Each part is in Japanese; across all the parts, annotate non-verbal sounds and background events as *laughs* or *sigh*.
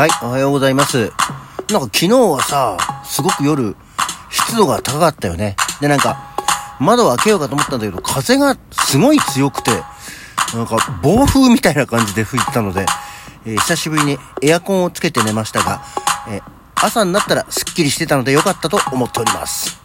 はい、おはようございます。なんか昨日はさ、すごく夜、湿度が高かったよね。で、なんか、窓を開けようかと思ったんだけど、風がすごい強くて、なんか暴風みたいな感じで吹いたので、えー久しぶりにエアコンをつけて寝ましたが、えー朝になったらスッキリしてたので良かったと思っております。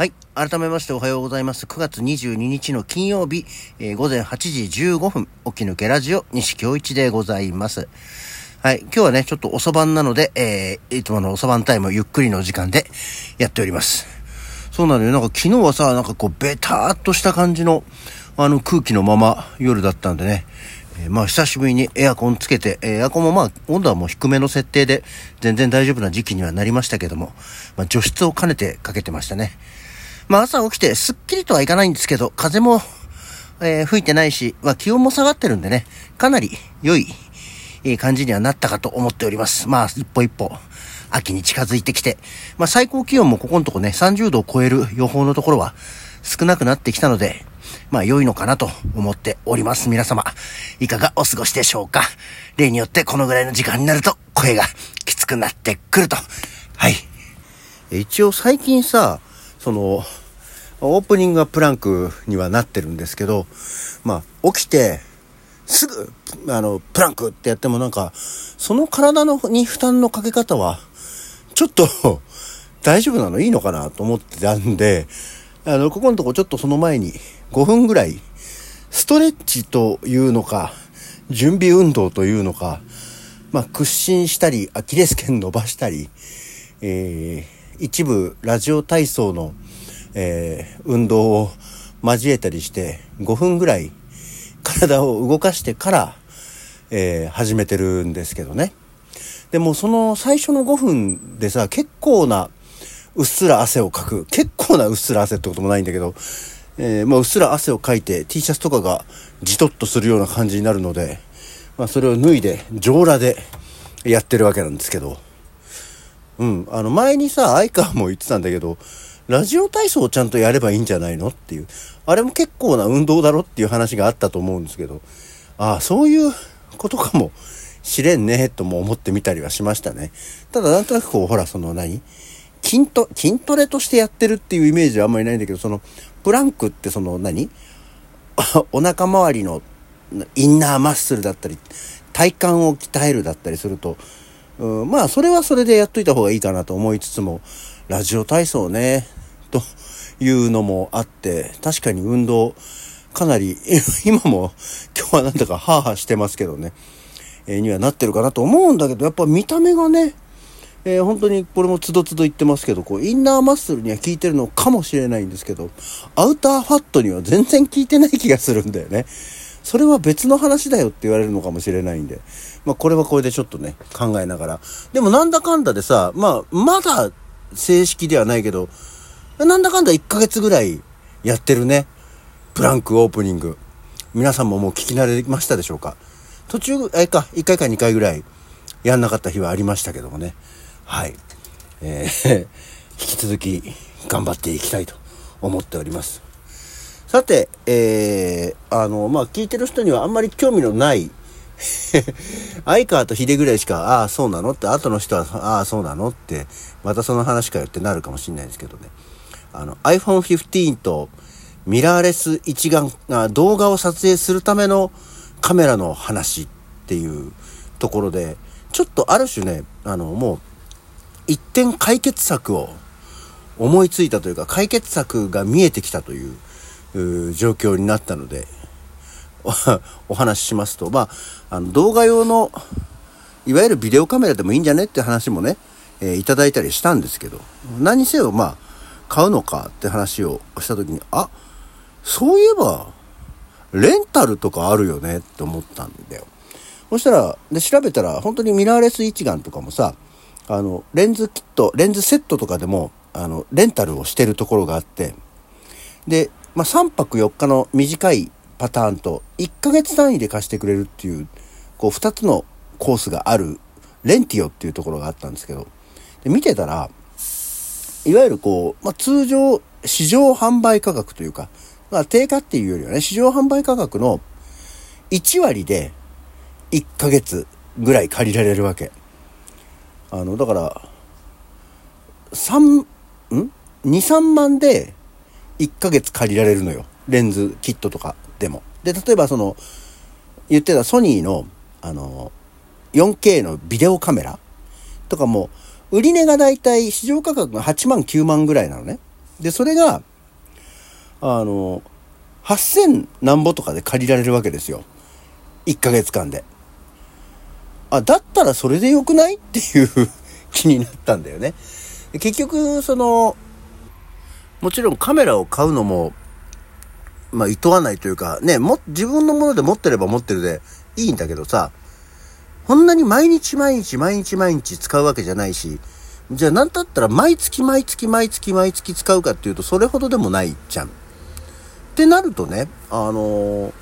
はい。改めましておはようございます。9月22日の金曜日、えー午前8時15分、起き抜けラジオ、西京一でございます。はい。今日はね、ちょっと遅番なので、えーいつもの遅番タイムゆっくりの時間でやっております。そうなのよ。なんか昨日はさ、なんかこう、ベターっとした感じの、あの空気のまま夜だったんでね。えーまあ久しぶりにエアコンつけて、エアコンもまあ温度はもう低めの設定で全然大丈夫な時期にはなりましたけども、まあ除湿を兼ねてかけてましたね。まあ朝起きてすっきりとはいかないんですけど、風も、えー吹いてないし、まあ気温も下がってるんでね、かなり良い、えー感じにはなったかと思っております。まあ一歩一歩、秋に近づいてきて、まあ最高気温もここのとこね、30度を超える予報のところは少なくなってきたので、まあ良いのかなと思っております。皆様、いかがお過ごしでしょうか？例によってこのぐらいの時間になると声がきつくなってくると。はい。一応最近さ、その、オープニングはプランクにはなってるんですけど、まあ、起きて、すぐ、あの、プランクってやってもなんか、その体のに負担のかけ方は、ちょっと、*laughs* 大丈夫なの？いいのかなと思ってたんで、あの、ここのとこちょっとその前に5分ぐらい、ストレッチというのか、準備運動というのか、まあ、屈伸したり、アキレス腱伸ばしたり、えー一部ラジオ体操の、えー運動を交えたりして5分ぐらい体を動かしてから、えー始めてるんですけどね。でもその最初の5分でさ、結構なうっすら汗をかく。結構なうっすら汗ってこともないんだけど、えーまあ、うっすら汗をかいて T シャツとかがじとっとするような感じになるので、まあ、それを脱いで上裸でやってるわけなんですけど、うん、あの前にさ、相川も言ってたんだけど、ラジオ体操をちゃんとやればいいんじゃないのっていう、あれも結構な運動だろっていう話があったと思うんですけど、ああ、そういうことかもしれんね、とも思ってみたりはしましたね。ただなんとなくこう、ほら、その何？筋ト、筋トレとしてやってるっていうイメージはあんまりないんだけど、その、プランクってその何？*laughs* お腹周りのインナーマッスルだったり、体幹を鍛えるだったりすると、うん、まあ、それはそれでやっといた方がいいかなと思いつつも、ラジオ体操ね、というのもあって、確かに運動、かなり、*laughs* 今も、今日はなんだかハーハーしてますけどね、えーにはなってるかなと思うんだけど、やっぱ見た目がね、えー本当にこれもつどつど言ってますけど、こう、インナーマッスルには効いてるのかもしれないんですけど、アウターファットには全然効いてない気がするんだよね。それは別の話だよって言われるのかもしれないんで、まあこれはこれでちょっとね、考えながら。でもなんだかんだでさ、まあ、まだ正式ではないけど、なんだかんだ1ヶ月ぐらいやってるね。プランクオープニング。皆さんももう聞き慣れましたでしょうか？途中、あれか、1回か2回ぐらいやんなかった日はありましたけどもね。はい。えー *laughs* 引き続き頑張っていきたいと思っております。さて、えー、あの、まあ、聞いてる人にはあんまり興味のない、*laughs* 相川と秀ぐらいしか、ああ、そうなのって、後の人は、ああ、そうなのって、またその話かよってなるかもしれないですけどね。あの、iPhone 15とミラーレス一眼、あ動画を撮影するためのカメラの話っていうところで、ちょっとある種ね、あの、もう、一点解決策を思いついたというか、解決策が見えてきたという、う状況になったので、*laughs* お話ししますと、まあ、あの動画用の、いわゆるビデオカメラでもいいんじゃねって話もね、えーいただいたりしたんですけど、何にせよ、まあ、買うのかって話をした時に、あ、そういえば、レンタルとかあるよねって思ったんだよ。そしたら、で、調べたら、本当にミラーレス一眼とかもさ、あの、レンズキット、レンズセットとかでも、あの、レンタルをしてるところがあって、で、まあ、3泊4日の短いパターンと、1ヶ月単位で貸してくれるっていう、こう、2つのコースがある、レンティオっていうところがあったんですけど、で見てたら、いわゆるこう、まあ、通常、市場販売価格というか、まあ、定価っていうよりはね、市場販売価格の1割で、1ヶ月ぐらい借りられるわけ。あの、だから、3、ん ?2、3万で1ヶ月借りられるのよ。レンズキットとかでも。で、例えばその、言ってたソニーの、あの、4K のビデオカメラとかも、売値がだいたい市場価格が8万9万ぐらいなのね。で、それが、あの、8000なんぼとかで借りられるわけですよ。1ヶ月間で。あ、だったらそれでよくない？っていう気になったんだよね。結局、その、もちろんカメラを買うのも、まあ、厭わないというか、ね、も、自分のもので持ってれば持ってるでいいんだけどさ、こんなに毎日毎日毎日毎日使うわけじゃないし、じゃあ何だったら毎月毎月毎月毎月使うかっていうとそれほどでもないじゃん。ってなるとね、あの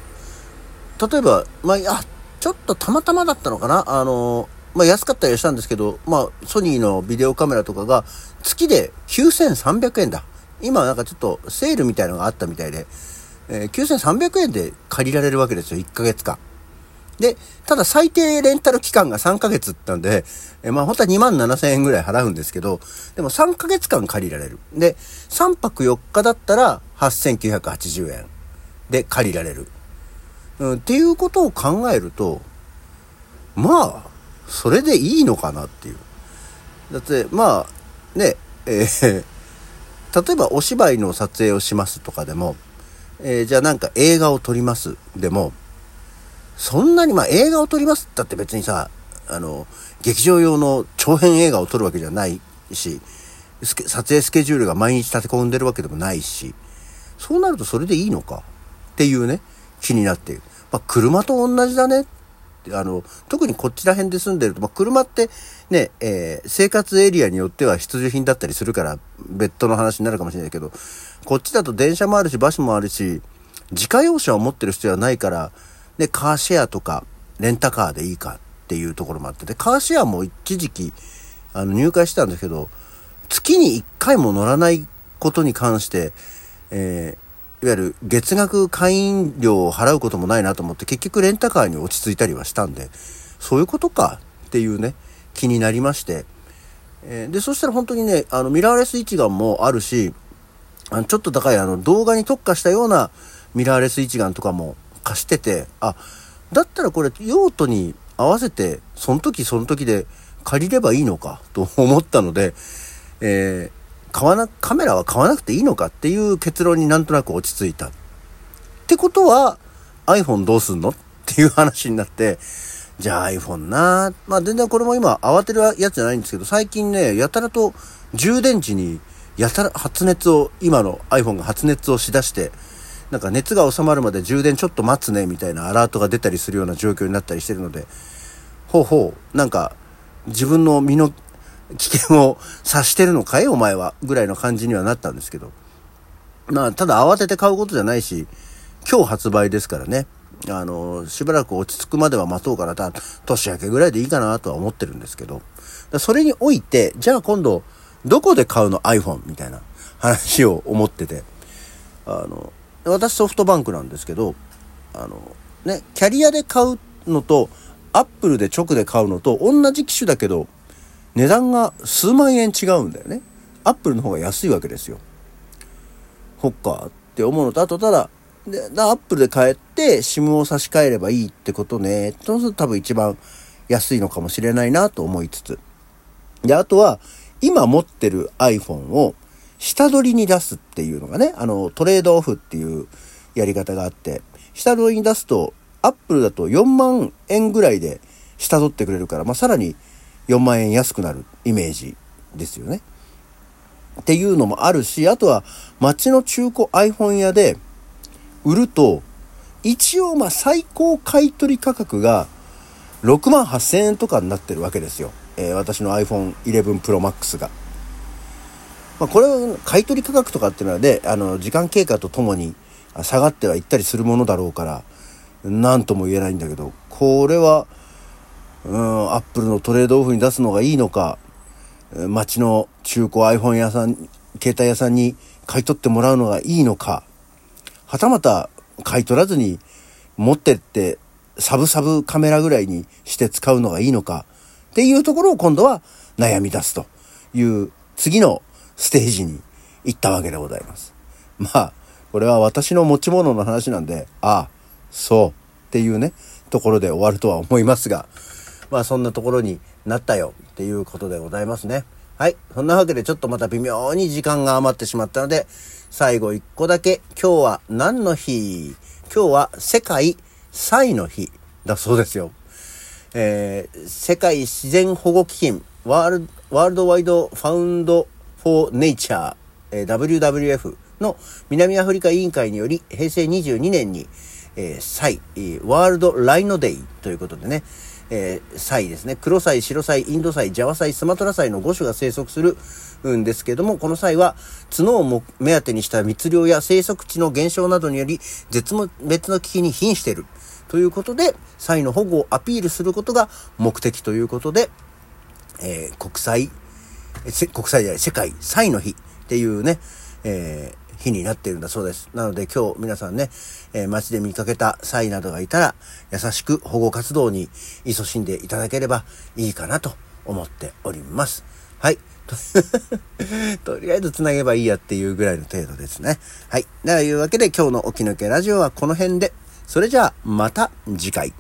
ー、例えば、まあ、あ、ちょっとたまたまだったのかなあのー、まあ、安かったりしたんですけど、まあ、ソニーのビデオカメラとかが月で9300円だ。今なんかちょっとセールみたいのがあったみたいで、えー、9300円で借りられるわけですよ、1ヶ月間。で、ただ最低レンタル期間が3ヶ月ったんで、え、まあ本当は2万7000円ぐらい払うんですけど、でも3ヶ月間借りられる。で、3泊4日だったら8980円で借りられる。うん、っていうことを考えると、まあ、それでいいのかなっていう。だって、まあ、ね、えー、*laughs* 例えばお芝居の撮影をしますとかでも、えー、じゃあなんか映画を撮りますでも、そんなに、まあ映画を撮りますだって別にさ、あの、劇場用の長編映画を撮るわけじゃないし、撮影スケジュールが毎日立て込んでるわけでもないし、そうなるとそれでいいのか？っていうね、気になっている。まあ車と同じだねあの、特にこっちら辺で住んでると、まあ、車ってね、えー、生活エリアによっては必需品だったりするから、別途の話になるかもしれないけど、こっちだと電車もあるし、バスもあるし、自家用車を持ってる必要はないから、で、カーシェアとか、レンタカーでいいかっていうところもあってで、カーシェアも一時期、あの、入会してたんですけど、月に1回も乗らないことに関して、えーいわゆる月額会員料を払うこともないなと思って結局レンタカーに落ち着いたりはしたんで、そういうことかっていうね、気になりまして。えー、で、そしたら本当にね、あのミラーレス一眼もあるし、あのちょっと高いあの動画に特化したようなミラーレス一眼とかも貸してて、あ、だったらこれ用途に合わせて、その時その時で借りればいいのかと思ったので、えー買わな、カメラは買わなくていいのかっていう結論になんとなく落ち着いた。ってことは、iPhone どうすんのっていう話になって、じゃあ iPhone なまあ全然これも今慌てるやつじゃないんですけど、最近ね、やたらと充電池にやたら発熱を、今の iPhone が発熱をしだして、なんか熱が収まるまで充電ちょっと待つね、みたいなアラートが出たりするような状況になったりしてるので、ほうほう、なんか自分の身の危険を察してるのかい？お前は？ぐらいの感じにはなったんですけど。まあ、ただ慌てて買うことじゃないし、今日発売ですからね。あの、しばらく落ち着くまでは待とうかな。た年明けぐらいでいいかなとは思ってるんですけど。それにおいて、じゃあ今度、どこで買うの？iPhone みたいな話を思ってて。あの、私ソフトバンクなんですけど、あの、ね、キャリアで買うのと、アップルで直で買うのと同じ機種だけど、値段が数万円違うんだよね。アップルの方が安いわけですよ。ほっかって思うのと、あとただ、で、アップルで買えて SIM を差し替えればいいってことね。そうすると多分一番安いのかもしれないなと思いつつ。で、あとは、今持ってる iPhone を下取りに出すっていうのがね、あの、トレードオフっていうやり方があって、下取りに出すと、アップルだと4万円ぐらいで下取ってくれるから、まあ、さらに4万円安くなるイメージですよね。っていうのもあるし、あとは街の中古 iPhone 屋で売ると、一応まあ最高買取価格が6万8000円とかになってるわけですよ。えー、私の iPhone 11 Pro Max が。まあ、これは買取価格とかっていうのはね、あの、時間経過とともに下がってはいったりするものだろうから、何とも言えないんだけど、これはうん、アップルのトレードオフに出すのがいいのか、街の中古 iPhone 屋さん、携帯屋さんに買い取ってもらうのがいいのか、はたまた買い取らずに持ってってサブサブカメラぐらいにして使うのがいいのかっていうところを今度は悩み出すという次のステージに行ったわけでございます。まあ、これは私の持ち物の話なんで、ああ、そうっていうね、ところで終わるとは思いますが、まあそんなところになったよっていうことでございますね。はい。そんなわけでちょっとまた微妙に時間が余ってしまったので、最後一個だけ、今日は何の日？今日は世界イの日だそうですよ。えー、世界自然保護基金ワールワールドワイドファウンド・ネイチャー、え、WWF の南アフリカ委員会により平成22年に、えー、サイ、ワールドライノデイということでね、えー、サイですね。黒サイ、白サイ、インドサイ、ジャワサイ、スマトラサイの5種が生息するんですけども、この際は角を目当てにした密猟や生息地の減少などにより絶滅の危機に瀕している。ということで、サイの保護をアピールすることが目的ということで、えー、国際、国際じゃない、世界サイの日っていうね、えー日になっているんだそうです。なので今日皆さんね、えー、街で見かけたサイなどがいたら、優しく保護活動に勤しんでいただければいいかなと思っております。はい。*laughs* とりあえず繋げばいいやっていうぐらいの程度ですね。はい。というわけで今日の起き抜けラジオはこの辺で。それじゃあまた次回。